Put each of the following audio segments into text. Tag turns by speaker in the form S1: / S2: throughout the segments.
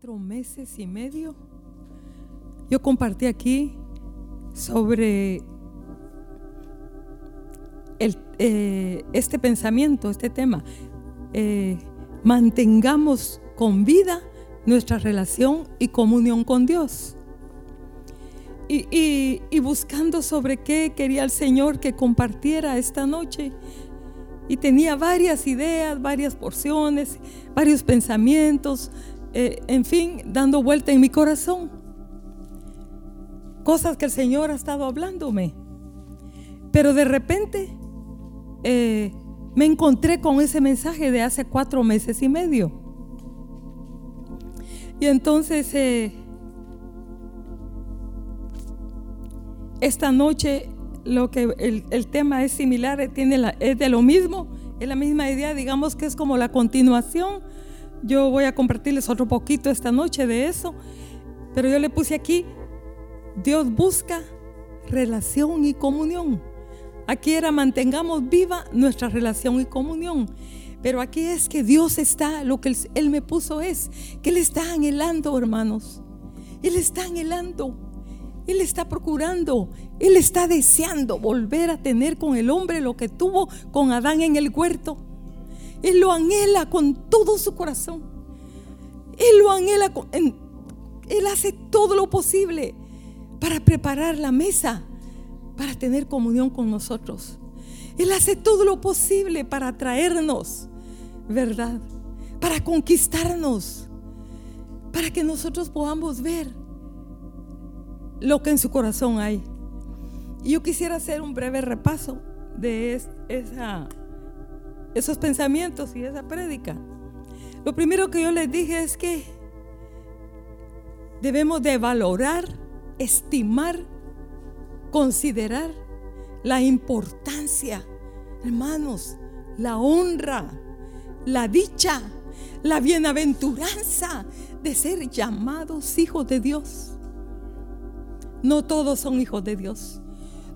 S1: cuatro meses y medio, yo compartí aquí sobre eh, este pensamiento, este tema. Eh, mantengamos con vida nuestra relación y comunión con Dios. Y, y, buscando sobre qué quería el Señor que compartiera esta noche. Y tenía varias ideas, varias porciones, varios pensamientos, eh, en fin, dando vuelta en mi corazón. Cosas que el Señor ha estado hablándome. Pero de repente eh, me encontré con ese mensaje de hace cuatro meses y medio. Y entonces eh, esta noche lo que el, tema es similar, tiene es de lo mismo, es la misma idea, digamos que es como la continuación yo voy a compartirles otro poquito esta noche de eso, pero yo le puse aquí, Dios busca relación y comunión. Aquí era mantengamos viva nuestra relación y comunión. Pero aquí es que Dios está, lo que Él me puso es que Él está anhelando, hermanos. Él está anhelando. Él está procurando. Él está deseando volver a tener con el hombre lo que tuvo con Adán en el huerto. Él lo anhela con todo su corazón. Él lo anhela, con, Él hace todo lo posible para preparar la mesa, para tener comunión con nosotros. Él hace todo lo posible para traernos, ¿verdad? Para conquistarnos, para que nosotros podamos ver lo que en su corazón hay. Y yo quisiera hacer un breve repaso de esa esos pensamientos y esa prédica. Lo primero que yo les dije es que debemos de valorar, estimar, considerar la importancia, hermanos, la honra, la dicha, la bienaventuranza de ser llamados hijos de Dios. No todos son hijos de Dios.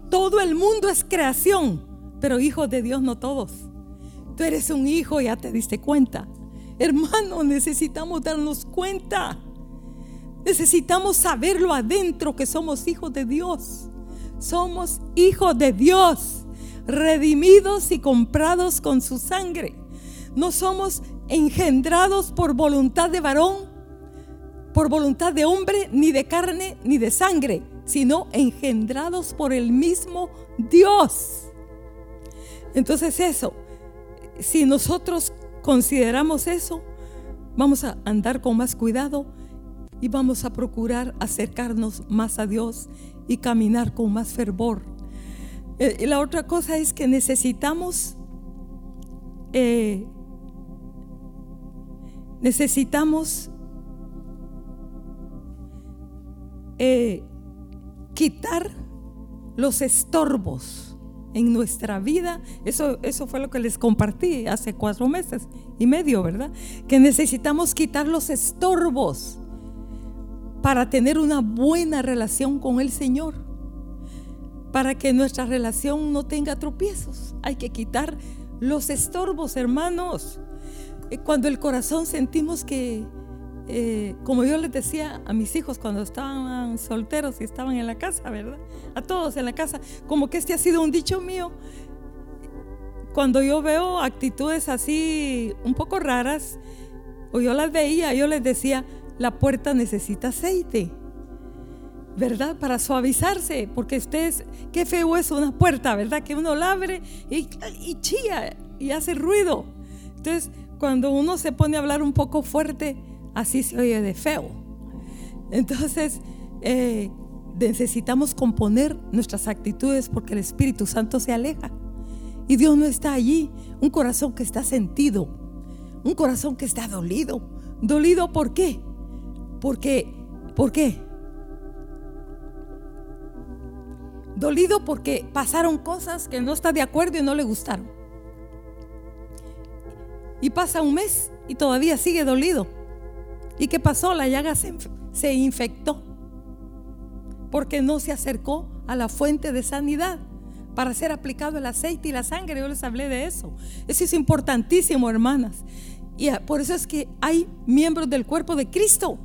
S1: Todo el mundo es creación, pero hijos de Dios no todos. Eres un hijo, ya te diste cuenta. Hermano, necesitamos darnos cuenta. Necesitamos saberlo adentro que somos hijos de Dios. Somos hijos de Dios, redimidos y comprados con su sangre. No somos engendrados por voluntad de varón, por voluntad de hombre, ni de carne, ni de sangre, sino engendrados por el mismo Dios. Entonces eso, si nosotros consideramos eso, vamos a andar con más cuidado y vamos a procurar acercarnos más a Dios y caminar con más fervor. Eh, la otra cosa es que necesitamos, eh, necesitamos eh, quitar los estorbos en nuestra vida. Eso, eso fue lo que les compartí hace cuatro meses y medio, ¿verdad? Que necesitamos quitar los estorbos para tener una buena relación con el Señor. Para que nuestra relación no tenga tropiezos. Hay que quitar los estorbos, hermanos. Eh, cuando el corazón sentimos que eh, como yo les decía a mis hijos cuando estaban solteros y estaban en la casa, ¿verdad? A todos en la casa, como que este ha sido un dicho mío. Cuando yo veo actitudes así un poco raras, o yo las veía, yo les decía, la puerta necesita aceite, ¿verdad? Para suavizarse, porque ustedes, qué feo es una puerta, ¿verdad? Que uno la abre y, y y hace ruido. Entonces, cuando uno se pone a hablar un poco fuerte, así se oye de feo. Entonces, eh, necesitamos componer nuestras actitudes porque el Espíritu Santo se aleja. Y Dios no está allí. Un corazón que está sentido. Un corazón que está dolido. ¿Dolido por qué? Porque, ¿por qué? Dolido porque pasaron cosas que no está de acuerdo y no le gustaron. Y pasa un mes y todavía sigue dolido. ¿Y qué pasó? La llaga se, infectó porque no se acercó a la fuente de sanidad para ser aplicado el aceite y la sangre. Yo les hablé de eso. Eso es importantísimo, hermanas. Y por eso es que hay miembros del cuerpo de Cristo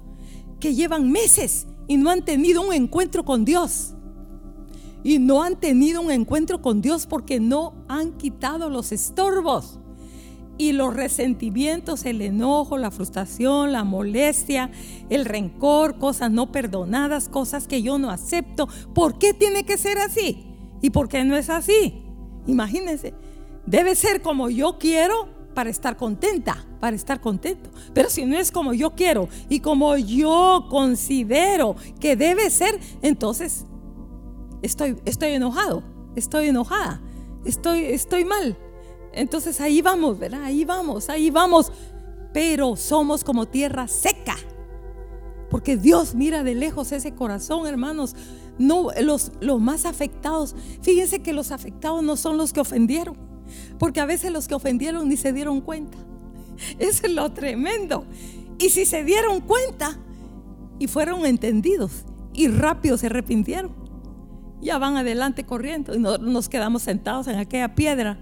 S1: que llevan meses y no han tenido un encuentro con Dios. Y no han tenido un encuentro con Dios porque no han quitado los estorbos. Y los resentimientos, el enojo, la frustración, la molestia, el rencor, cosas no perdonadas, cosas que yo no acepto. ¿Por qué tiene que ser así? ¿Y por qué no es así? Imagínense, debe ser como yo quiero para estar contenta, para estar contento. Pero si no es como yo quiero y como yo considero que debe ser, entonces estoy, estoy enojado, estoy enojada, estoy, estoy mal. Entonces ahí vamos, ¿verdad? Ahí vamos, ahí vamos. Pero somos como tierra seca. Porque Dios mira de lejos ese corazón, hermanos. No, los, los más afectados. Fíjense que los afectados no son los que ofendieron. Porque a veces los que ofendieron ni se dieron cuenta. Eso es lo tremendo. Y si se dieron cuenta y fueron entendidos y rápido se arrepintieron, ya van adelante corriendo y nos quedamos sentados en aquella piedra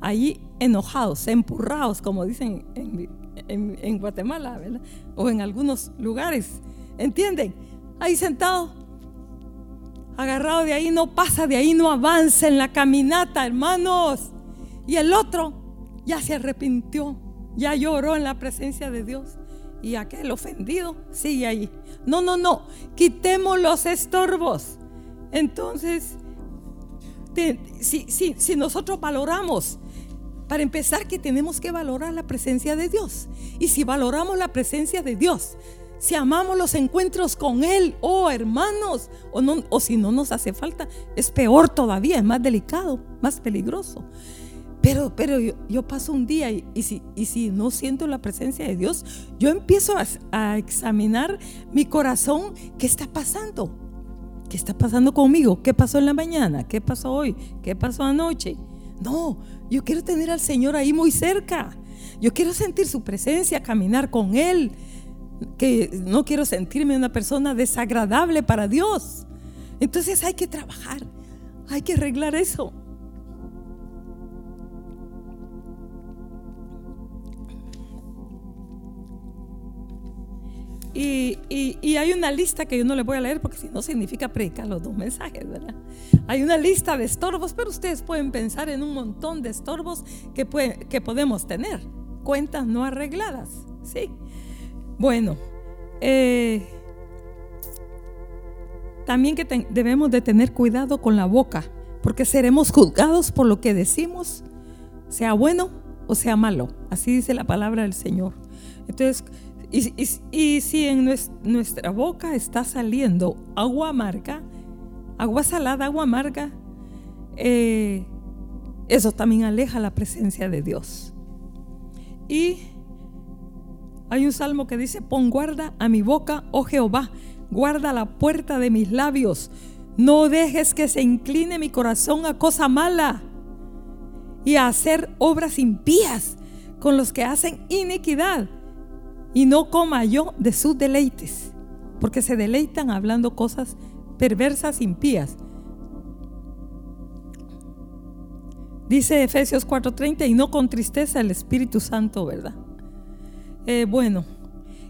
S1: allí enojados, empurrados, como dicen en, Guatemala, O en algunos lugares. ¿Entienden? Ahí sentado, agarrado de ahí, no pasa de ahí, no avanza en la caminata, hermanos. Y el otro ya se arrepintió, ya lloró en la presencia de Dios. Y aquel ofendido sigue ahí. No, no, no. Quitemos los estorbos. Entonces, si nosotros valoramos para empezar, que tenemos que valorar la presencia de Dios. Y si valoramos la presencia de Dios, si amamos los encuentros con Él, oh hermanos, o, no, o si no nos hace falta, es peor todavía, es más delicado, más peligroso. Pero, pero yo, paso un día y, si, y, si, no siento la presencia de Dios, yo empiezo a, a examinar mi corazón, ¿qué está pasando? ¿Qué está pasando conmigo? ¿Qué pasó en la mañana? ¿Qué pasó hoy? ¿Qué pasó anoche? No, yo quiero tener al Señor ahí muy cerca. Yo quiero sentir su presencia, caminar con Él. Que no quiero sentirme una persona desagradable para Dios. Entonces hay que trabajar, hay que arreglar eso. Y, hay una lista que yo no le voy a leer porque si no significa predicar los dos mensajes, ¿verdad? Hay una lista de estorbos, pero ustedes pueden pensar en un montón de estorbos que, podemos tener. Cuentas no arregladas, ¿sí? Bueno, eh, también que debemos de tener cuidado con la boca, porque seremos juzgados por lo que decimos, sea bueno o sea malo. Así dice la palabra del Señor. Entonces, y, si en nuestra boca está saliendo agua amarga, agua salada, agua amarga, eh, eso también aleja la presencia de Dios. Y hay un salmo que dice, pon guarda a mi boca, oh Jehová, guarda la puerta de mis labios, no dejes que se incline mi corazón a cosa mala y a hacer obras impías con los que hacen iniquidad y no coma yo de sus deleites, porque se deleitan hablando cosas perversas, impías. Dice Efesios 4:30, y no con tristeza el Espíritu Santo, ¿verdad? Eh, bueno,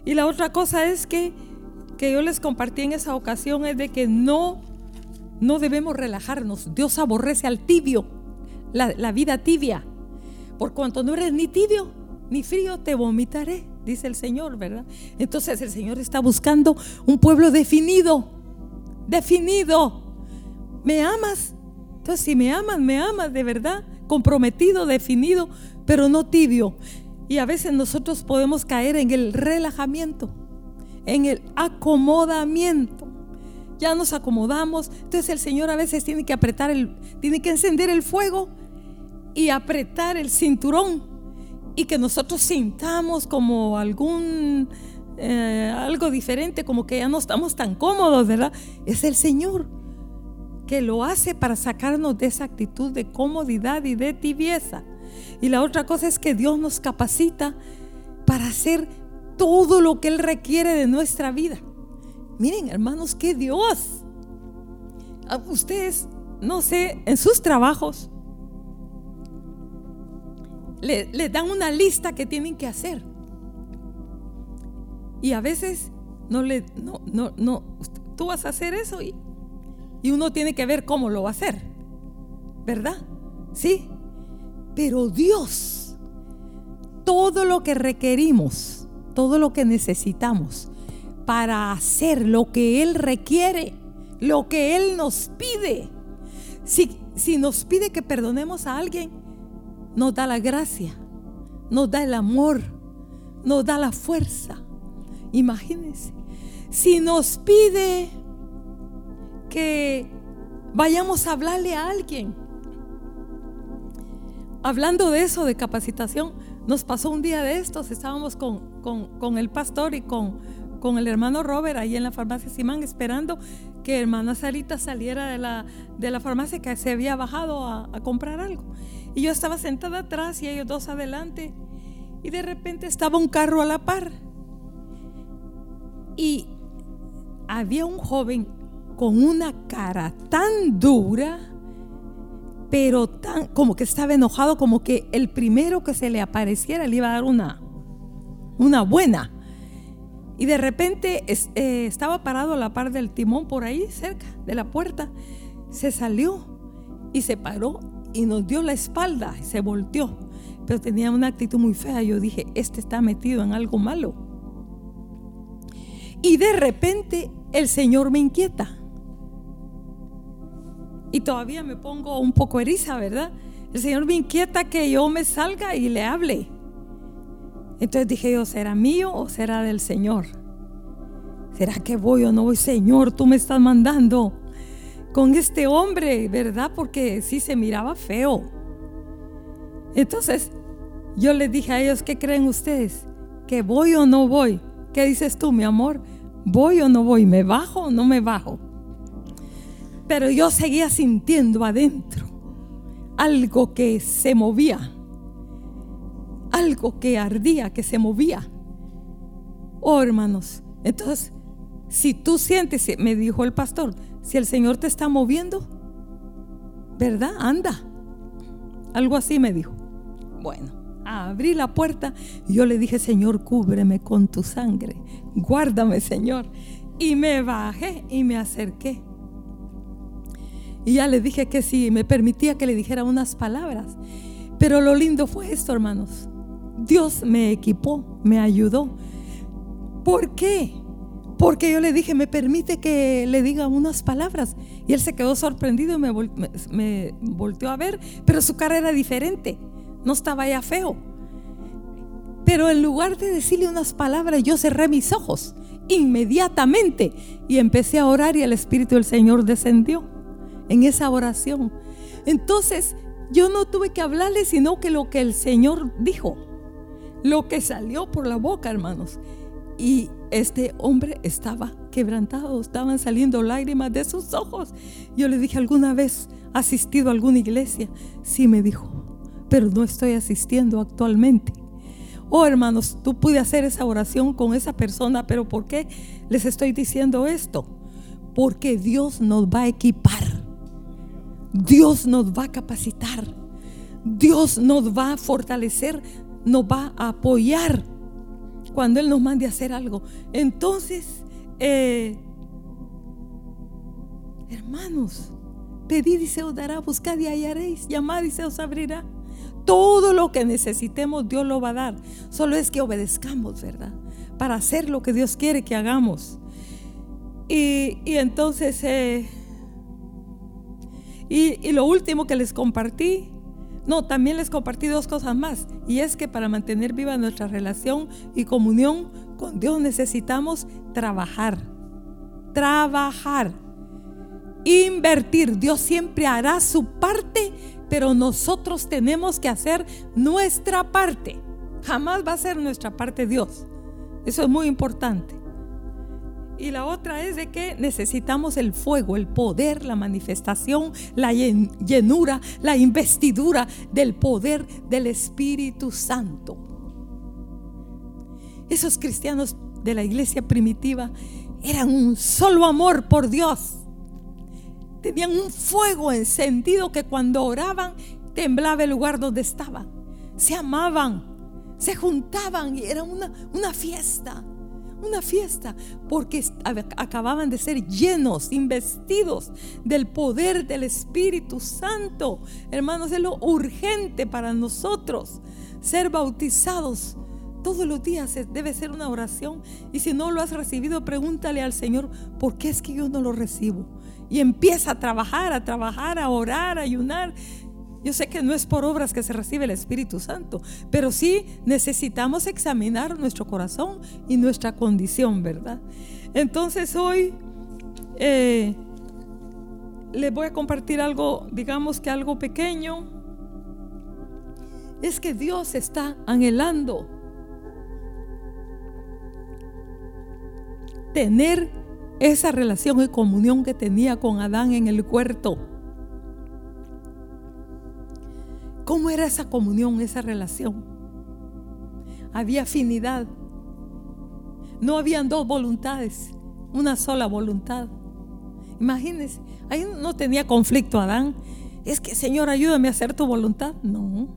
S1: y la otra cosa es que, que yo les compartí en esa ocasión es de que no, no debemos relajarnos. Dios aborrece al tibio, la, la vida tibia. Por cuanto no eres ni tibio ni frío, te vomitaré dice el Señor, ¿verdad? Entonces el Señor está buscando un pueblo definido, definido. ¿Me amas? Entonces si me amas, me amas de verdad, comprometido, definido, pero no tibio. Y a veces nosotros podemos caer en el relajamiento, en el acomodamiento. Ya nos acomodamos. Entonces el Señor a veces tiene que apretar el, tiene que encender el fuego y apretar el cinturón y que nosotros sintamos como algún eh, algo diferente, como que ya no estamos tan cómodos, ¿verdad? Es el Señor que lo hace para sacarnos de esa actitud de comodidad y de tibieza. Y la otra cosa es que Dios nos capacita para hacer todo lo que Él requiere de nuestra vida. Miren, hermanos, que Dios. Ustedes, no sé, en sus trabajos, le, dan una lista que tienen que hacer. Y a veces no le, no, no, no, tú vas a hacer eso y, y uno tiene que ver cómo lo va a hacer, ¿verdad? Sí, pero Dios, todo lo que requerimos, todo lo que necesitamos para hacer lo que Él requiere, lo que Él nos pide, si, si nos pide que perdonemos a alguien, nos da la gracia, nos da el amor, nos da la fuerza. Imagínense, si nos pide que vayamos a hablarle a alguien, hablando de eso, de capacitación, nos pasó un día de estos, estábamos con, con, el pastor y con, con el hermano Robert ahí en la farmacia Simán esperando que hermana Sarita saliera de la, de la farmacia que se había bajado a comprar algo. Y yo estaba sentada atrás y ellos dos adelante. Y de repente estaba un carro a la par. Y había un joven con una cara tan dura, pero tan como que estaba enojado, como que el primero que se le apareciera le iba a dar una, una buena. Y de repente eh, estaba parado a la par del timón por ahí, cerca de la puerta. Se salió y se paró y nos dio la espalda se volteó. Pero tenía una actitud muy fea. Yo dije, este está metido en algo malo. Y de repente el Señor me inquieta. Y todavía me pongo un poco eriza, ¿verdad? El Señor me inquieta que yo me salga y le hable. Entonces dije yo, ¿será mío o será del Señor? ¿Será que voy o no voy? Señor, tú me estás mandando con este hombre, ¿verdad? Porque sí se miraba feo. Entonces yo les dije a ellos, ¿qué creen ustedes? ¿Que voy o no voy? ¿Qué dices tú, mi amor? ¿Voy o no voy? ¿Me bajo o no me bajo? Pero yo seguía sintiendo adentro algo que se movía algo que ardía, que se movía. Oh, hermanos, entonces, si tú sientes, me dijo el pastor, si el Señor te está moviendo, ¿verdad? Anda. Algo así me dijo. Bueno, abrí la puerta y yo le dije, Señor, cúbreme con tu sangre. Guárdame, Señor. Y me bajé y me acerqué. Y ya le dije que si me permitía que le dijera unas palabras. Pero lo lindo fue esto, hermanos. Dios me equipó, me ayudó. ¿Por qué? Porque yo le dije, me permite que le diga unas palabras. Y él se quedó sorprendido y me, me, volteó a ver, pero su cara era diferente, no estaba ya feo. Pero en lugar de decirle unas palabras, yo cerré mis ojos inmediatamente y empecé a orar y el Espíritu del Señor descendió en esa oración. Entonces yo no tuve que hablarle, sino que lo que el Señor dijo lo que salió por la boca, hermanos. Y este hombre estaba quebrantado, estaban saliendo lágrimas de sus ojos. Yo le dije, ¿alguna vez asistido a alguna iglesia? Sí, me dijo, pero no estoy asistiendo actualmente. Oh, hermanos, tú pude hacer esa oración con esa persona, pero ¿por qué les estoy diciendo esto? Porque Dios nos va a equipar. Dios nos va a capacitar. Dios nos va a fortalecer nos va a apoyar cuando Él nos mande a hacer algo. Entonces, eh, hermanos, pedid y se os dará, buscad y hallaréis, llamad y se os abrirá. Todo lo que necesitemos Dios lo va a dar. Solo es que obedezcamos, ¿verdad? Para hacer lo que Dios quiere que hagamos. Y, entonces, eh, y, y lo último que les compartí no, también les compartí dos cosas más. Y es que para mantener viva nuestra relación y comunión con Dios necesitamos trabajar. Trabajar. Invertir. Dios siempre hará su parte, pero nosotros tenemos que hacer nuestra parte. Jamás va a ser nuestra parte Dios. Eso es muy importante. Y la otra es de que necesitamos el fuego, el poder, la manifestación, la llenura, la investidura del poder del Espíritu Santo. Esos cristianos de la iglesia primitiva eran un solo amor por Dios. Tenían un fuego encendido que cuando oraban temblaba el lugar donde estaban. Se amaban, se juntaban y era una, una fiesta una fiesta, porque acababan de ser llenos, investidos del poder del Espíritu Santo. Hermanos, es lo urgente para nosotros ser bautizados. Todos los días debe ser una oración. Y si no lo has recibido, pregúntale al Señor, ¿por qué es que yo no lo recibo? Y empieza a trabajar, a trabajar, a orar, a ayunar. Yo sé que no es por obras que se recibe el Espíritu Santo, pero sí necesitamos examinar nuestro corazón y nuestra condición, ¿verdad? Entonces hoy eh, les voy a compartir algo, digamos que algo pequeño. Es que Dios está anhelando tener esa relación y comunión que tenía con Adán en el huerto. ¿Cómo era esa comunión, esa relación? Había afinidad. No habían dos voluntades, una sola voluntad. Imagínense, ahí no tenía conflicto Adán. Es que, Señor, ayúdame a hacer tu voluntad. No.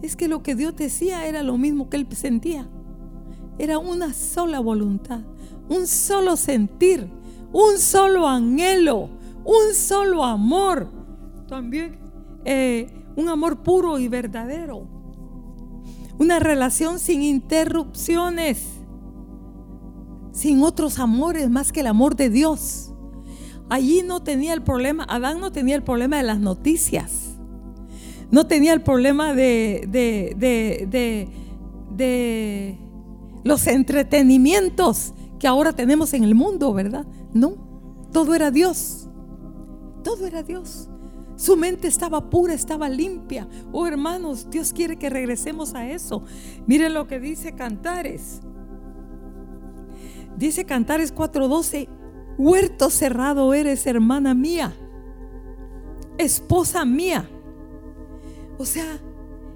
S1: Es que lo que Dios decía era lo mismo que él sentía. Era una sola voluntad, un solo sentir, un solo anhelo, un solo amor. También eh, un amor puro y verdadero. Una relación sin interrupciones, sin otros amores más que el amor de Dios. Allí no tenía el problema, Adán no tenía el problema de las noticias, no tenía el problema de, de, de, de los entretenimientos que ahora tenemos en el mundo, ¿verdad? No, todo era Dios, todo era Dios. Su mente estaba pura, estaba limpia. Oh hermanos, Dios quiere que regresemos a eso. Miren lo que dice Cantares. Dice Cantares 4:12, huerto cerrado eres, hermana mía, esposa mía. O sea,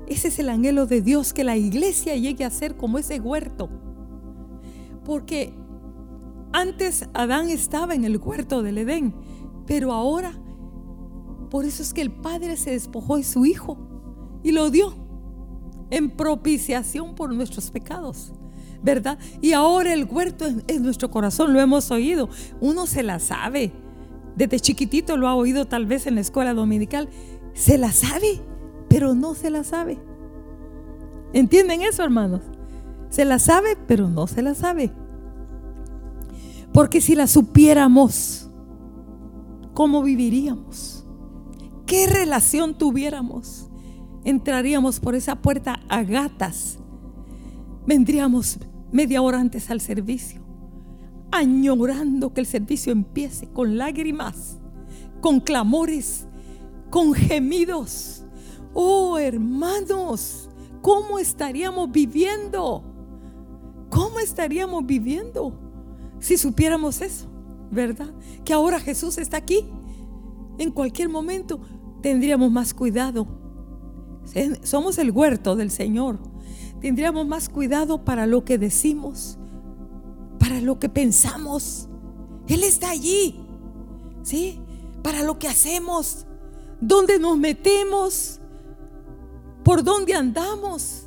S1: ese es el anhelo de Dios, que la iglesia llegue a ser como ese huerto. Porque antes Adán estaba en el huerto del Edén, pero ahora por eso es que el Padre se despojó de su Hijo y lo dio en propiciación por nuestros pecados. ¿Verdad? Y ahora el huerto es, nuestro corazón, lo hemos oído. Uno se la sabe. Desde chiquitito lo ha oído tal vez en la escuela dominical. Se la sabe, pero no se la sabe. ¿Entienden eso, hermanos? Se la sabe, pero no se la sabe. Porque si la supiéramos, ¿cómo viviríamos? Qué relación tuviéramos, entraríamos por esa puerta a gatas. Vendríamos media hora antes al servicio, añorando que el servicio empiece con lágrimas, con clamores, con gemidos. Oh hermanos, ¿cómo estaríamos viviendo? ¿Cómo estaríamos viviendo si supiéramos eso? ¿Verdad? Que ahora Jesús está aquí. En cualquier momento tendríamos más cuidado. Somos el huerto del Señor. Tendríamos más cuidado para lo que decimos, para lo que pensamos. Él está allí. ¿Sí? Para lo que hacemos, dónde nos metemos, por dónde andamos,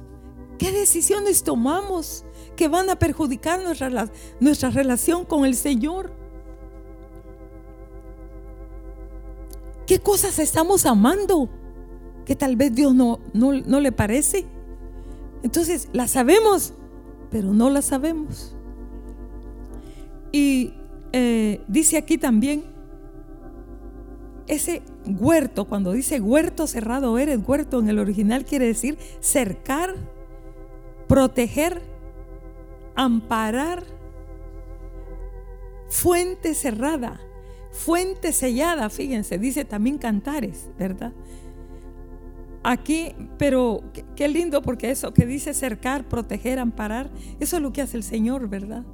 S1: qué decisiones tomamos que van a perjudicar nuestra, nuestra relación con el Señor. ¿Qué cosas estamos amando? Que tal vez Dios no, no, le parece. Entonces, las sabemos, pero no las sabemos. Y eh, dice aquí también, ese huerto, cuando dice huerto cerrado eres, huerto en el original quiere decir cercar, proteger, amparar, fuente cerrada fuente sellada, fíjense, dice también cantares, ¿verdad? Aquí, pero qué, lindo porque eso que dice cercar, proteger, amparar, eso es lo que hace el Señor, ¿verdad?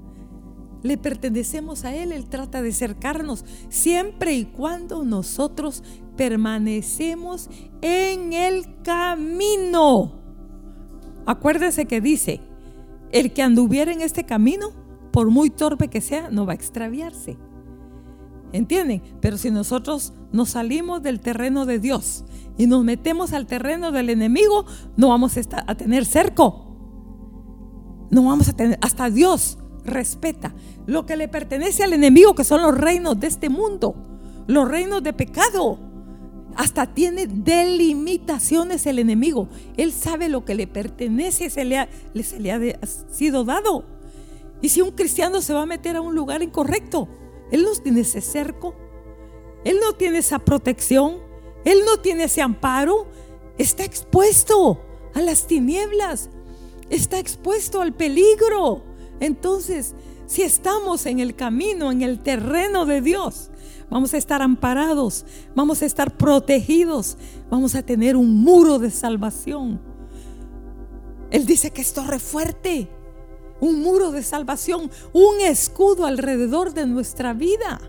S1: Le pertenecemos a Él, Él trata de cercarnos siempre y cuando nosotros permanecemos en el camino. Acuérdese que dice, el que anduviera en este camino, por muy torpe que sea, no va a extraviarse. ¿Entienden? Pero si nosotros nos salimos del terreno de Dios y nos metemos al terreno del enemigo, no vamos a, tener cerco. No vamos a tener, hasta Dios respeta. Lo que le pertenece al enemigo, que son los reinos de este mundo, los reinos de pecado. Hasta tiene delimitaciones el enemigo. Él sabe lo que le pertenece, se le ha, se le ha sido dado. Y si un cristiano se va a meter a un lugar incorrecto, él no tiene ese cerco, él no tiene esa protección, él no tiene ese amparo, está expuesto a las tinieblas, está expuesto al peligro. Entonces, si estamos en el camino, en el terreno de Dios, vamos a estar amparados, vamos a estar protegidos, vamos a tener un muro de salvación. Él dice que es torre fuerte, un muro de salvación, un escudo alrededor de nuestra vida.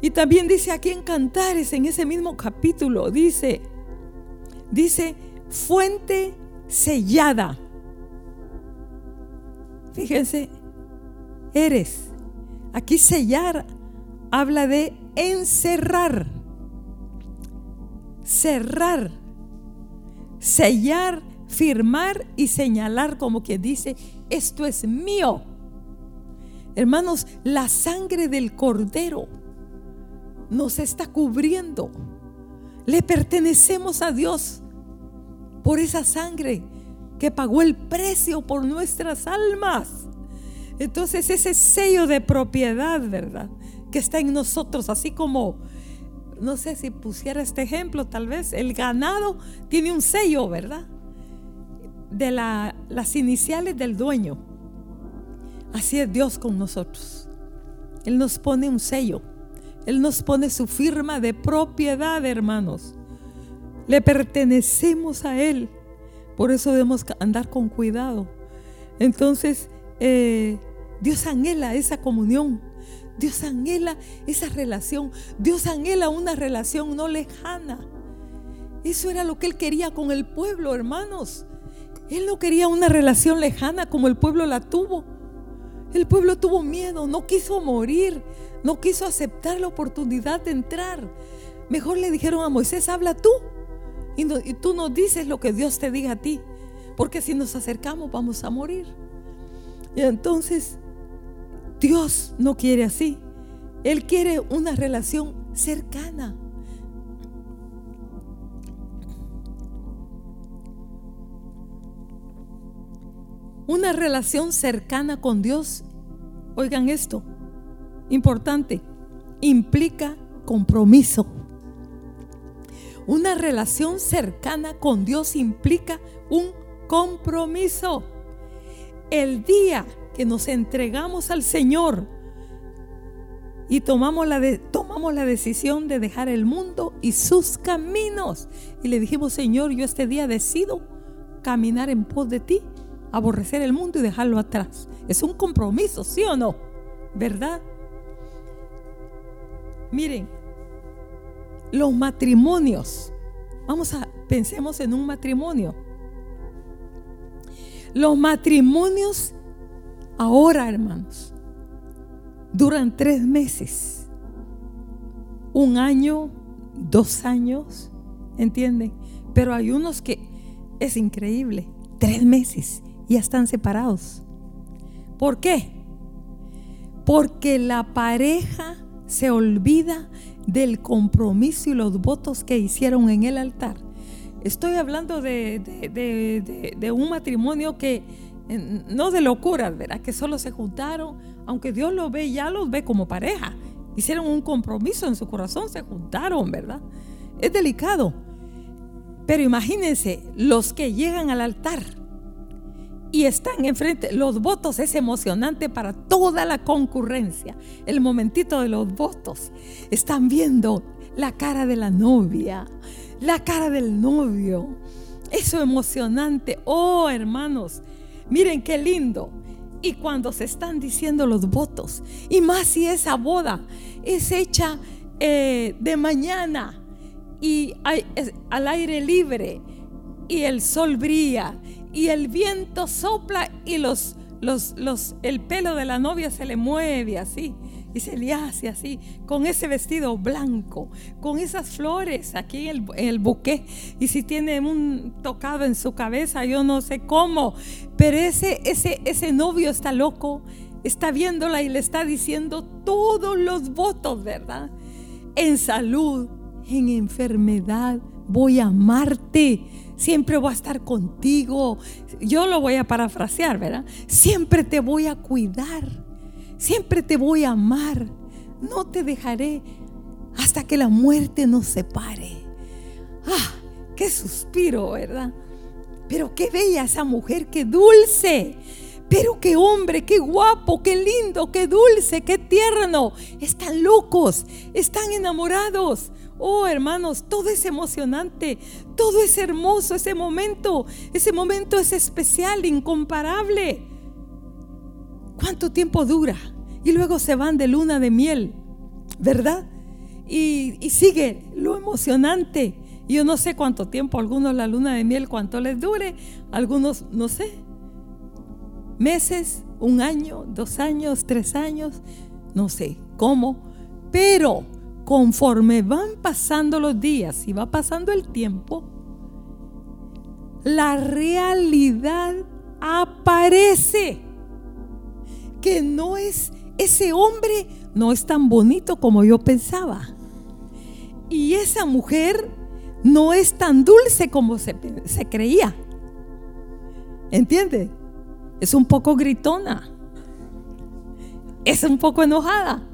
S1: Y también dice aquí en Cantares, en ese mismo capítulo, dice, dice, fuente sellada. Fíjense, eres. Aquí sellar habla de encerrar, cerrar, sellar, firmar y señalar como que dice, esto es mío. Hermanos, la sangre del cordero nos está cubriendo. Le pertenecemos a Dios por esa sangre que pagó el precio por nuestras almas. Entonces ese sello de propiedad, ¿verdad? Que está en nosotros, así como, no sé si pusiera este ejemplo, tal vez el ganado tiene un sello, ¿verdad? De las iniciales del dueño. Así es Dios con nosotros. Él nos pone un sello. Él nos pone su firma de propiedad, hermanos. Le pertenecemos a Él. Por eso debemos andar con cuidado. Entonces, eh, Dios anhela esa comunión. Dios anhela esa relación. Dios anhela una relación no lejana. Eso era lo que Él quería con el pueblo, hermanos. Él no quería una relación lejana como el pueblo la tuvo. El pueblo tuvo miedo, no quiso morir, no quiso aceptar la oportunidad de entrar. Mejor le dijeron a Moisés, habla tú. Y, tú nos dices lo que Dios te diga a ti. Porque si nos acercamos vamos a morir. Y entonces Dios no quiere así. Él quiere una relación cercana. Una relación cercana con Dios, oigan esto, importante, implica compromiso. Una relación cercana con Dios implica un compromiso. El día que nos entregamos al Señor y tomamos la, tomamos la decisión de dejar el mundo y sus caminos. Y le dijimos, Señor, yo este día decido caminar en pos de ti, aborrecer el mundo y dejarlo atrás. Es un compromiso, ¿sí o no? ¿Verdad? Miren, los matrimonios, vamos a, pensemos en un matrimonio. Los matrimonios Ahora, hermanos, duran tres meses, un año, dos años, ¿entienden? Pero hay unos que es increíble, tres meses, ya están separados. ¿Por qué? Porque la pareja se olvida del compromiso y los votos que hicieron en el altar. Estoy hablando de, de un matrimonio que no de locura, ¿verdad? Que solo se juntaron, aunque Dios los ve, ya los ve como pareja. Hicieron un compromiso en su corazón, se juntaron, ¿verdad? Es delicado. Pero imagínense, los que llegan al altar y están enfrente, los votos es emocionante para toda la concurrencia. El momentito de los votos. Están viendo la cara de la novia, la cara del novio. Eso emocionante. Oh, hermanos, Miren qué lindo. Y cuando se están diciendo los votos, y más si esa boda es hecha eh, de mañana y al aire libre y el sol brilla y el viento sopla y los, los, los, el pelo de la novia se le mueve así y se le hace así, con ese vestido blanco, con esas flores aquí en el, buque. Y si tiene un tocado en su cabeza, yo no sé cómo, pero ese, ese, ese novio está loco, está viéndola y le está diciendo todos los votos, ¿verdad? En salud, en enfermedad, voy a amarte. Siempre voy a estar contigo. Yo lo voy a parafrasear, ¿verdad? Siempre te voy a cuidar Siempre te voy a amar. No te dejaré hasta que la muerte nos separe. Ah, qué suspiro, ¿verdad? Pero qué bella esa mujer, qué dulce. Pero qué hombre, qué guapo, qué lindo, qué dulce, qué tierno. Están locos, están enamorados. Oh, hermanos, todo es emocionante, todo es hermoso, ese momento, ese momento es especial, incomparable. ¿Cuánto tiempo dura? Y luego se van de luna de miel, ¿verdad? Y, sigue lo emocionante. Yo no sé cuánto tiempo, algunos la luna de miel, cuánto les dure, algunos no sé, meses, un año, dos años, tres años, no sé cómo, pero conforme van pasando los días y va pasando el tiempo, la realidad aparece que no es, ese hombre no es tan bonito como yo pensaba. Y esa mujer no es tan dulce como se, creía. ¿Entiende? Es un poco gritona. Es un poco enojada.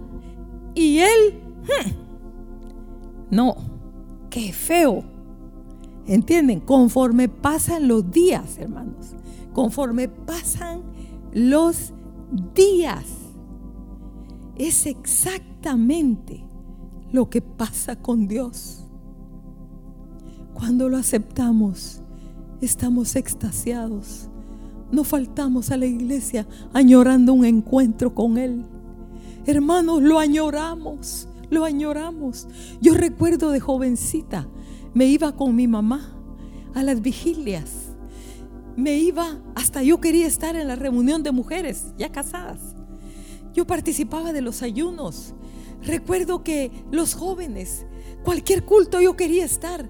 S1: Y él, hmm, no, qué feo. ¿Entienden? Conforme pasan los días, hermanos. Conforme pasan los días. Es exactamente lo que pasa con Dios. Cuando lo aceptamos, estamos extasiados. No faltamos a la iglesia añorando un encuentro con Él. Hermanos, lo añoramos, lo añoramos. Yo recuerdo de jovencita, me iba con mi mamá a las vigilias me iba, hasta yo quería estar en la reunión de mujeres ya casadas. Yo participaba de los ayunos. Recuerdo que los jóvenes, cualquier culto yo quería estar.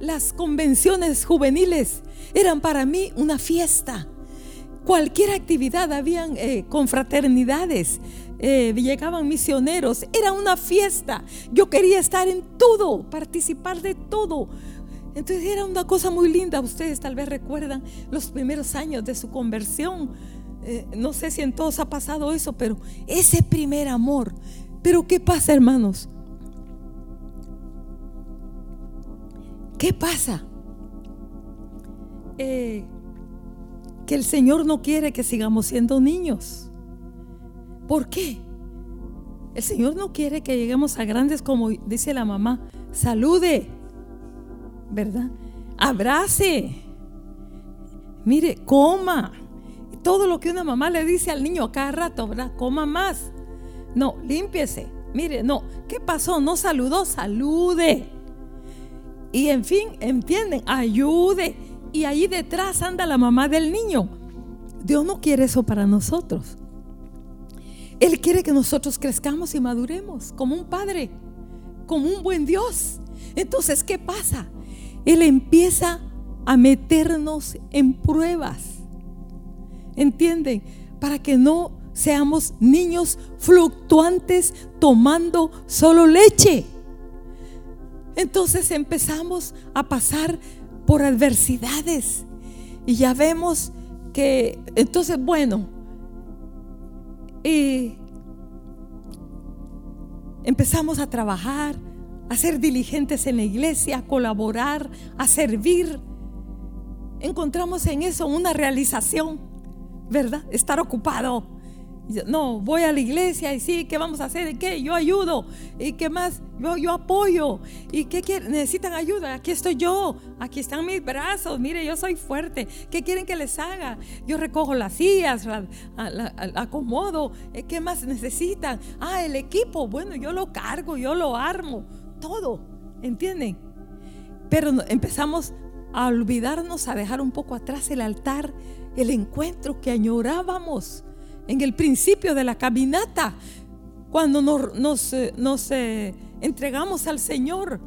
S1: Las convenciones juveniles eran para mí una fiesta. Cualquier actividad, habían eh, confraternidades, eh, llegaban misioneros, era una fiesta. Yo quería estar en todo, participar de todo. Entonces era una cosa muy linda. Ustedes tal vez recuerdan los primeros años de su conversión. Eh, no sé si en todos ha pasado eso, pero ese primer amor. Pero ¿qué pasa, hermanos? ¿Qué pasa? Eh, que el Señor no quiere que sigamos siendo niños. ¿Por qué? El Señor no quiere que lleguemos a grandes como dice la mamá. Salude ¿verdad? Abrace. Mire, coma. Todo lo que una mamá le dice al niño cada rato, ¿verdad? Coma más. No, límpiese. Mire, no, ¿qué pasó? No saludó, salude. Y en fin, entienden, ayude. Y ahí detrás anda la mamá del niño. Dios no quiere eso para nosotros. Él quiere que nosotros crezcamos y maduremos como un padre, como un buen Dios. Entonces, ¿qué pasa? Él empieza a meternos en pruebas. ¿Entienden? Para que no seamos niños fluctuantes tomando solo leche. Entonces empezamos a pasar por adversidades. Y ya vemos que, entonces, bueno, empezamos a trabajar, a ser diligentes en la iglesia, a colaborar, a servir. Encontramos en eso una realización, ¿verdad? Estar ocupado. No, voy a la iglesia y sí, ¿qué vamos a hacer? ¿Y qué? Yo ayudo. ¿Y qué más? Yo, yo apoyo. ¿Y qué quieren? ¿Necesitan ayuda? Aquí estoy yo. Aquí están mis brazos. Mire, yo soy fuerte. ¿Qué quieren que les haga? Yo recojo las sillas, la, acomodo. ¿Qué más necesitan? Ah, el equipo. Bueno, yo lo cargo, yo lo armo todo, ¿entienden? Pero empezamos a olvidarnos, a dejar un poco atrás el altar, el encuentro que añorábamos en el principio de la caminata, cuando nos, nos, eh, entregamos al Señor.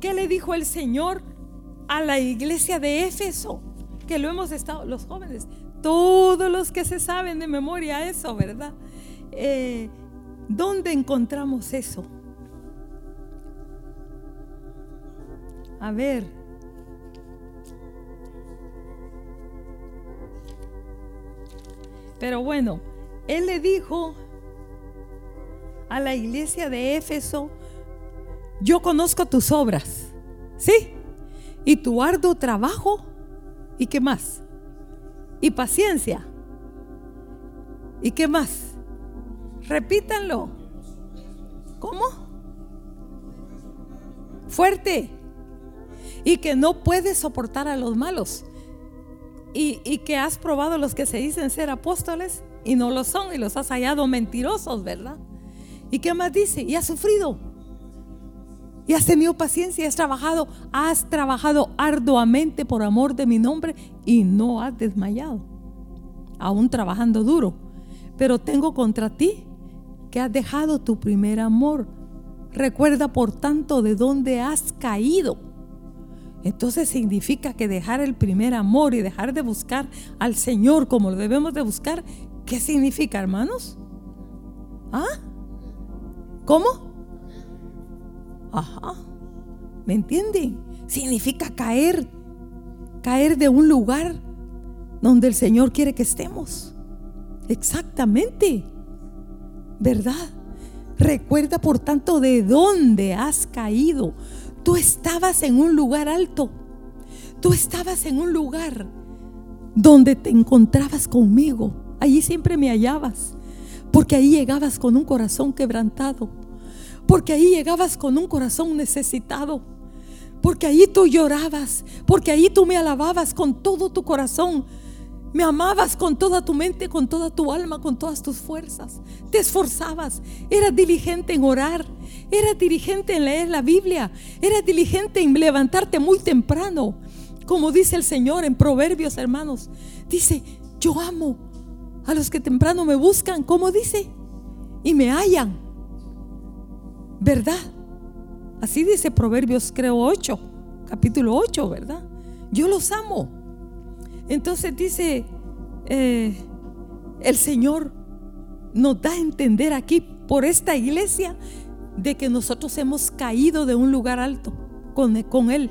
S1: ¿Qué le dijo el Señor a la iglesia de Éfeso? Que lo hemos estado, los jóvenes, todos los que se saben de memoria eso, ¿verdad? Eh, ¿Dónde encontramos eso? A ver. Pero bueno, él le dijo a la iglesia de Éfeso, yo conozco tus obras, ¿sí? Y tu arduo trabajo, ¿y qué más? Y paciencia. ¿Y qué más? Repítanlo. ¿Cómo? Fuerte y que no puedes soportar a los malos. Y, que has probado los que se dicen ser apóstoles y no lo son y los has hallado mentirosos, ¿verdad? ¿Y qué más dice? Y has sufrido. Y has tenido paciencia y has trabajado, has trabajado arduamente por amor de mi nombre y no has desmayado. Aún trabajando duro. Pero tengo contra ti que has dejado tu primer amor. Recuerda por tanto de dónde has caído entonces significa que dejar el primer amor y dejar de buscar al Señor como lo debemos de buscar, ¿qué significa, hermanos? ¿Ah? ¿Cómo? Ajá. ¿Me entienden? Significa caer, caer de un lugar donde el Señor quiere que estemos. Exactamente. ¿Verdad? Recuerda por tanto de dónde has caído. Tú estabas en un lugar alto. Tú estabas en un lugar donde te encontrabas conmigo. Allí siempre me hallabas. Porque ahí llegabas con un corazón quebrantado. Porque ahí llegabas con un corazón necesitado. Porque ahí tú llorabas. Porque ahí tú me alababas con todo tu corazón. Me amabas con toda tu mente, con toda tu alma, con todas tus fuerzas. Te esforzabas. Eras diligente en orar. Eras diligente en leer la Biblia. Eras diligente en levantarte muy temprano. Como dice el Señor en Proverbios, hermanos. Dice, yo amo a los que temprano me buscan. ¿Cómo dice? Y me hallan. ¿Verdad? Así dice Proverbios, creo 8. Capítulo 8, ¿verdad? Yo los amo. Entonces dice, eh, el Señor nos da a entender aquí por esta iglesia de que nosotros hemos caído de un lugar alto con, Él.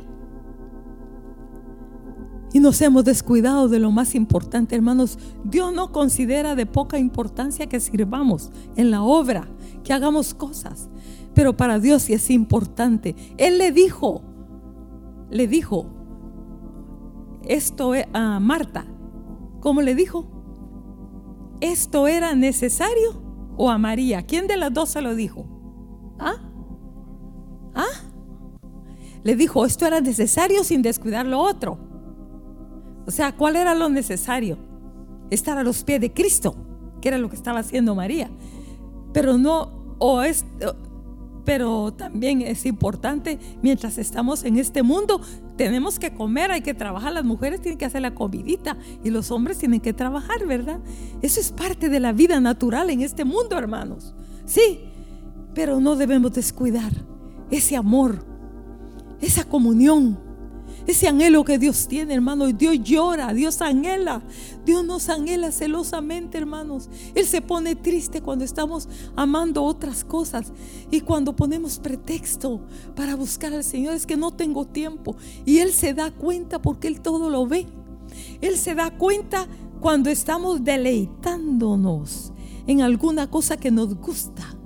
S1: Y nos hemos descuidado de lo más importante, hermanos. Dios no considera de poca importancia que sirvamos en la obra, que hagamos cosas. Pero para Dios sí es importante. Él le dijo, le dijo, esto e, a Marta, ¿cómo le dijo? ¿Esto era necesario o a María? ¿Quién de las dos se lo dijo? ¿Ah? ¿Ah? Le dijo, esto era necesario sin descuidar lo otro. O sea, ¿cuál era lo necesario? Estar a los pies de Cristo, que era lo que estaba haciendo María. Pero no, o es, pero también es importante, mientras estamos en este mundo, tenemos que comer, hay que trabajar, las mujeres tienen que hacer la comidita y los hombres tienen que trabajar, ¿verdad? Eso es parte de la vida natural en este mundo, hermanos. Sí, pero no debemos descuidar ese amor, esa comunión ese anhelo que Dios tiene, hermanos. Dios llora, Dios anhela. Dios nos anhela celosamente, hermanos. Él se pone triste cuando estamos amando otras cosas. Y cuando ponemos pretexto para buscar al Señor es que no tengo tiempo. Y Él se da cuenta porque Él todo lo ve. Él se da cuenta cuando estamos deleitándonos en alguna cosa que nos gusta.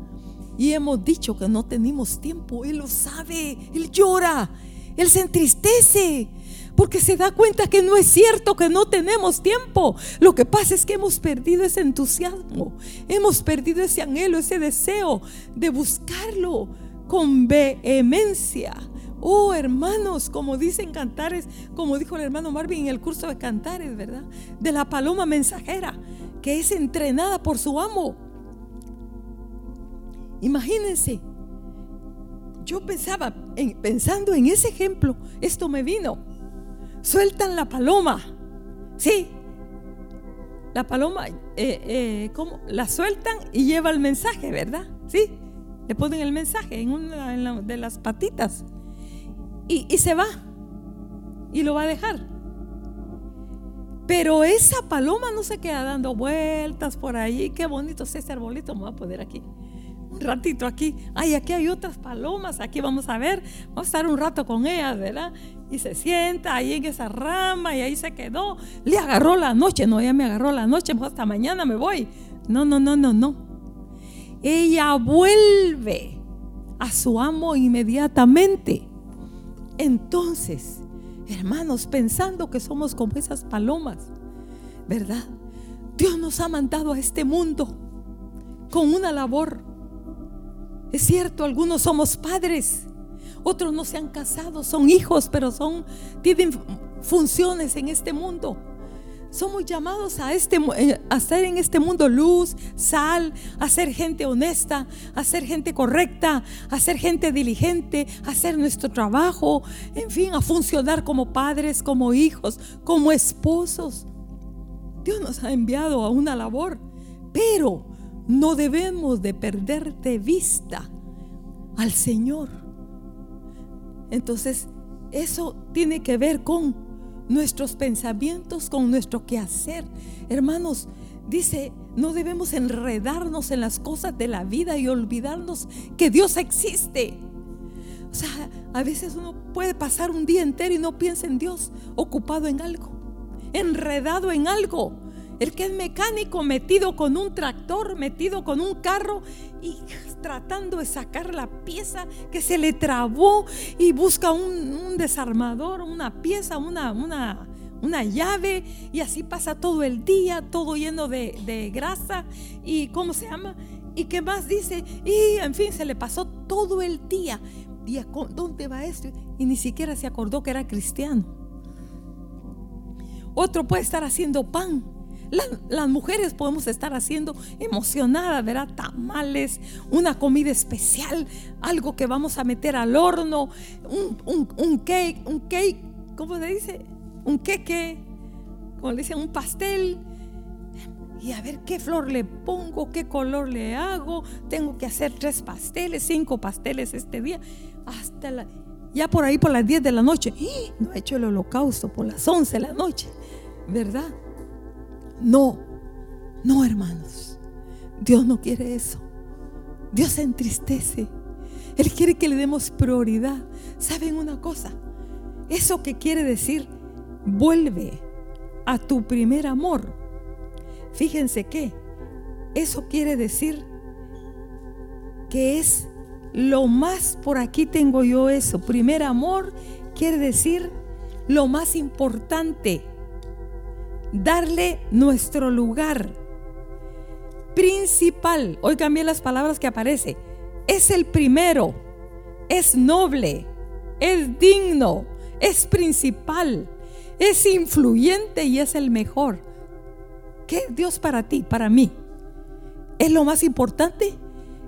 S1: Y hemos dicho que no tenemos tiempo. Él lo sabe. Él llora. Él se entristece porque se da cuenta que no es cierto que no tenemos tiempo. Lo que pasa es que hemos perdido ese entusiasmo, hemos perdido ese anhelo, ese deseo de buscarlo con vehemencia. Oh, hermanos, como dicen cantares, como dijo el hermano Marvin en el curso de cantares, ¿verdad? De la paloma mensajera, que es entrenada por su amo. Imagínense, yo pensaba, en, pensando en ese ejemplo, esto me vino. Sueltan la paloma. Sí. La paloma, eh, eh, ¿cómo? La sueltan y lleva el mensaje, ¿verdad? Sí. Le ponen el mensaje en una de las patitas. Y, y se va. Y lo va a dejar. Pero esa paloma no se queda dando vueltas por ahí. Qué bonito es ese arbolito. Me voy a poner aquí. Un ratito aquí. Ay, aquí hay otras palomas. Aquí vamos a ver. Vamos a estar un rato con ellas, ¿verdad? Y se sienta ahí en esa rama y ahí se quedó. Le agarró la noche. No, ella me agarró la noche. Pues hasta mañana me voy. No, no, no, no, no. Ella vuelve a su amo inmediatamente. Entonces, hermanos, pensando que somos como esas palomas, ¿verdad? Dios nos ha mandado a este mundo con una labor. Es cierto, algunos somos padres, otros no se han casado, son hijos, pero son tienen funciones en este mundo. Somos llamados a, este, eh, a ser en este mundo luz, sal, a ser gente honesta, a ser gente correcta, a ser gente diligente, a hacer nuestro trabajo, en fin, a funcionar como padres, como hijos, como esposos. Dios nos ha enviado a una labor, pero no debemos de perder de vista al Señor. Entonces, eso tiene que ver con nuestros pensamientos con nuestro quehacer. Hermanos, dice, no debemos enredarnos en las cosas de la vida y olvidarnos que Dios existe. O sea, a veces uno puede pasar un día entero y no piensa en Dios, ocupado en algo, enredado en algo. El que es mecánico metido con un tractor, metido con un carro y tratando de sacar la pieza que se le trabó y busca un, desarmador, una pieza, una, una, llave y así pasa todo el día, todo lleno de, grasa y ¿cómo se llama? Y qué más dice, y en fin, se le pasó todo el día. ¿Y dónde va esto? Y ni siquiera se acordó que era cristiano. Otro puede estar haciendo pan las, mujeres podemos estar haciendo emocionadas, ¿verdad? Tamales, una comida especial, algo que vamos a meter al horno, un, cake, un cake, ¿cómo se dice? Un queque, como le dicen, un pastel. Y a ver qué flor le pongo, qué color le hago. Tengo que hacer tres pasteles, cinco pasteles este día. Hasta la, ya por ahí por las 10 de la noche. ¡Ah! No he hecho el holocausto por las 11 de la noche, ¿verdad? No, no hermanos. Dios no quiere eso. Dios se entristece. Él quiere que le demos prioridad. ¿Saben una cosa? Eso que quiere decir, vuelve a tu primer amor. Fíjense que eso quiere decir que es lo más, por aquí tengo yo eso, primer amor quiere decir lo más importante darle nuestro lugar principal. Hoy cambié las palabras que aparece. Es el primero, es noble, es digno, es principal, es influyente y es el mejor. ¿Qué es Dios para ti, para mí? ¿Es lo más importante?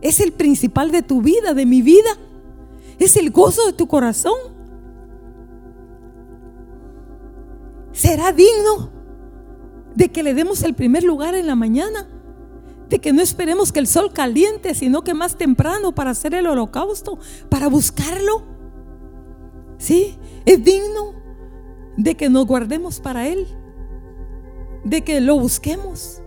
S1: ¿Es el principal de tu vida, de mi vida? ¿Es el gozo de tu corazón? ¿Será digno? De que le demos el primer lugar en la mañana, de que no esperemos que el sol caliente, sino que más temprano para hacer el holocausto, para buscarlo. ¿Sí? Es digno de que nos guardemos para Él, de que lo busquemos,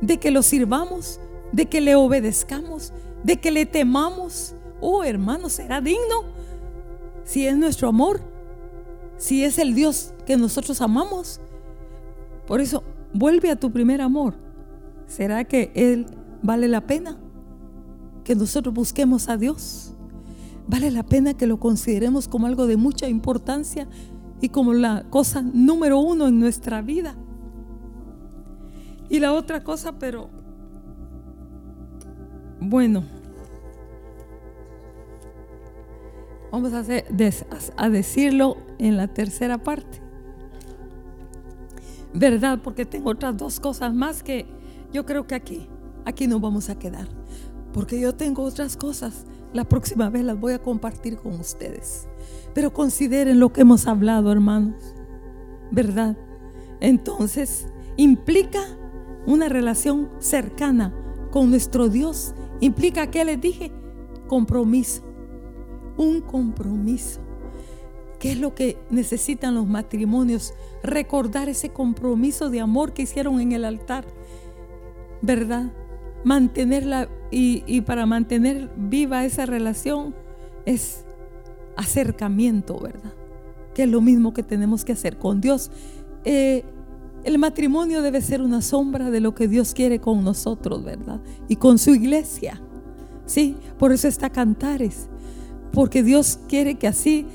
S1: de que lo sirvamos, de que le obedezcamos, de que le temamos. Oh, hermano, será digno si es nuestro amor, si es el Dios que nosotros amamos. Por eso Vuelve a tu primer amor. ¿Será que Él vale la pena? Que nosotros busquemos a Dios. Vale la pena que lo consideremos como algo de mucha importancia y como la cosa número uno en nuestra vida. Y la otra cosa, pero bueno, vamos a, decirlo en la tercera parte verdad, porque tengo otras dos cosas más que yo creo que aquí, aquí nos vamos a quedar. Porque yo tengo otras cosas La próxima vez las voy a compartir con ustedes. Pero consideren lo que hemos hablado, hermanos. ¿Verdad? Entonces, implica una relación cercana con nuestro Dios. Implica, ¿qué les dije? Compromiso. Un compromiso. ¿Qué es lo que necesitan los matrimonios? Recordar ese compromiso de amor que hicieron en el altar. ¿Verdad? Mantenerla y, para mantener viva esa relación es acercamiento, ¿verdad? Que es lo mismo que tenemos que hacer con Dios. Eh, el matrimonio debe ser una sombra de lo que Dios quiere con nosotros, ¿verdad? Y con su iglesia. Sí, por eso está Cantares. Porque Dios quiere que así,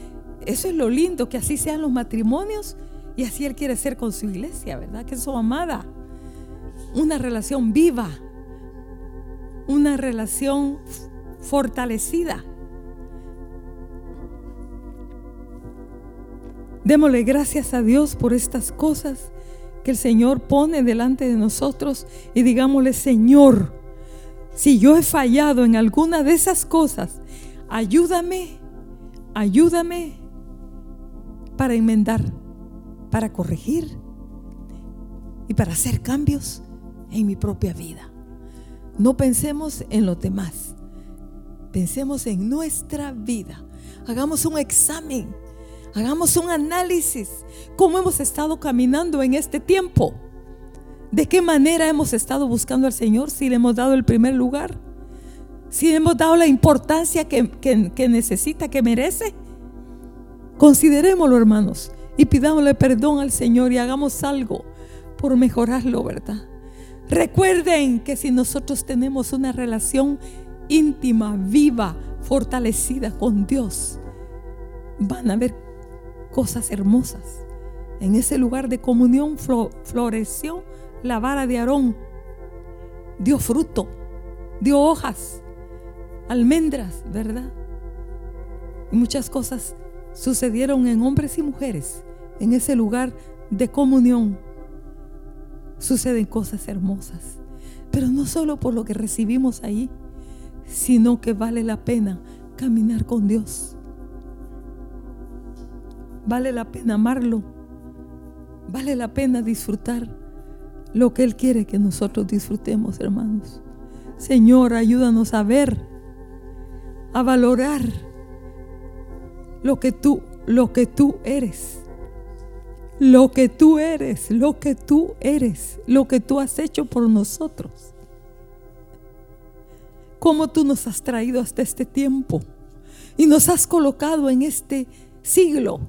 S1: eso es lo lindo, que así sean los matrimonios y así Él quiere ser con su iglesia, ¿verdad? Que es su amada. Una relación viva, una relación fortalecida. Démosle gracias a Dios por estas cosas que el Señor pone delante de nosotros y digámosle, Señor, si yo he fallado en alguna de esas cosas, ayúdame, ayúdame para enmendar, para corregir y para hacer cambios en mi propia vida. No pensemos en los demás, pensemos en nuestra vida. Hagamos un examen Hagamos un análisis. ¿Cómo hemos estado caminando en este tiempo? ¿De qué manera hemos estado buscando al Señor? Si le hemos dado el primer lugar. Si le hemos dado la importancia que, que necesita, que merece. Considerémoslo, hermanos. Y pidámosle perdón al Señor y hagamos algo por mejorarlo, ¿verdad? Recuerden que si nosotros tenemos una relación íntima, viva, fortalecida con Dios, van a ver cosas hermosas. En ese lugar de comunión floreció la vara de Aarón. Dio fruto, dio hojas, almendras, ¿verdad? Y muchas cosas sucedieron en hombres y mujeres en ese lugar de comunión. Suceden cosas hermosas, pero no solo por lo que recibimos ahí, sino que vale la pena caminar con Dios Vale la pena amarlo. Vale la pena disfrutar lo que Él quiere que nosotros disfrutemos, hermanos. Señor, ayúdanos a ver, a valorar lo que tú, lo que tú eres. Lo que tú eres, lo que tú eres, lo que tú has hecho por nosotros. Cómo tú nos has traído hasta este tiempo y nos has colocado en este siglo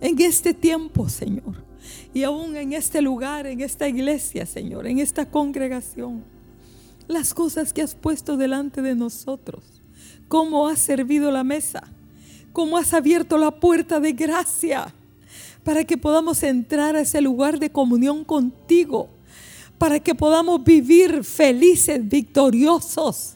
S1: en este tiempo, Señor. Y aún en este lugar, en esta iglesia, Señor, en esta congregación. Las cosas que has puesto delante de nosotros. Cómo has servido la mesa. Cómo has abierto la puerta de gracia para que podamos entrar a ese lugar de comunión contigo. Para que podamos vivir felices, victoriosos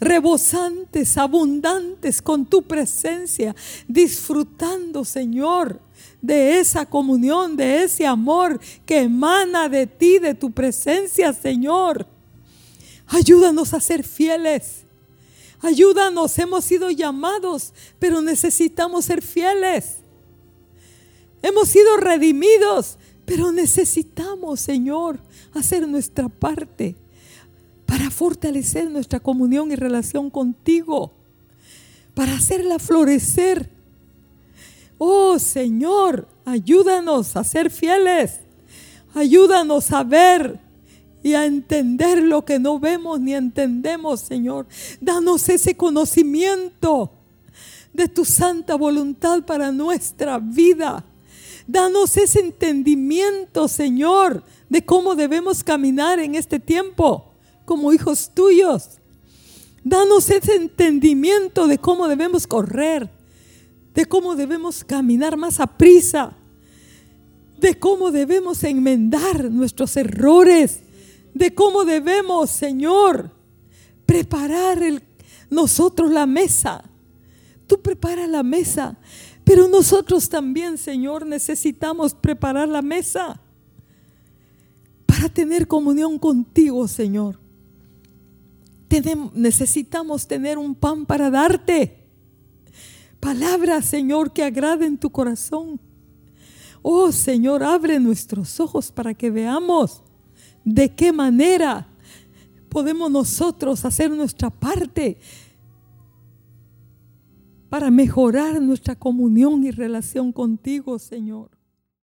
S1: rebosantes, abundantes con tu presencia, disfrutando, Señor, de esa comunión, de ese amor que emana de ti, de tu presencia, Señor. Ayúdanos a ser fieles. Ayúdanos, hemos sido llamados, pero necesitamos ser fieles. Hemos sido redimidos, pero necesitamos, Señor, hacer nuestra parte para fortalecer nuestra comunión y relación contigo, para hacerla florecer. Oh Señor, ayúdanos a ser fieles, ayúdanos a ver y a entender lo que no vemos ni entendemos, Señor. Danos ese conocimiento de tu santa voluntad para nuestra vida. Danos ese entendimiento, Señor, de cómo debemos caminar en este tiempo como hijos tuyos. Danos ese entendimiento de cómo debemos correr, de cómo debemos caminar más a prisa, de cómo debemos enmendar nuestros errores, de cómo debemos, Señor, preparar nosotros la mesa. Tú preparas la mesa, pero nosotros también, Señor, necesitamos preparar la mesa para tener comunión contigo, Señor. necesitamos tener un pan para darte. Palabras, Señor, que agraden tu corazón. Oh Señor, abre nuestros ojos para que veamos de qué manera podemos nosotros hacer nuestra parte para mejorar nuestra comunión y relación contigo, Señor.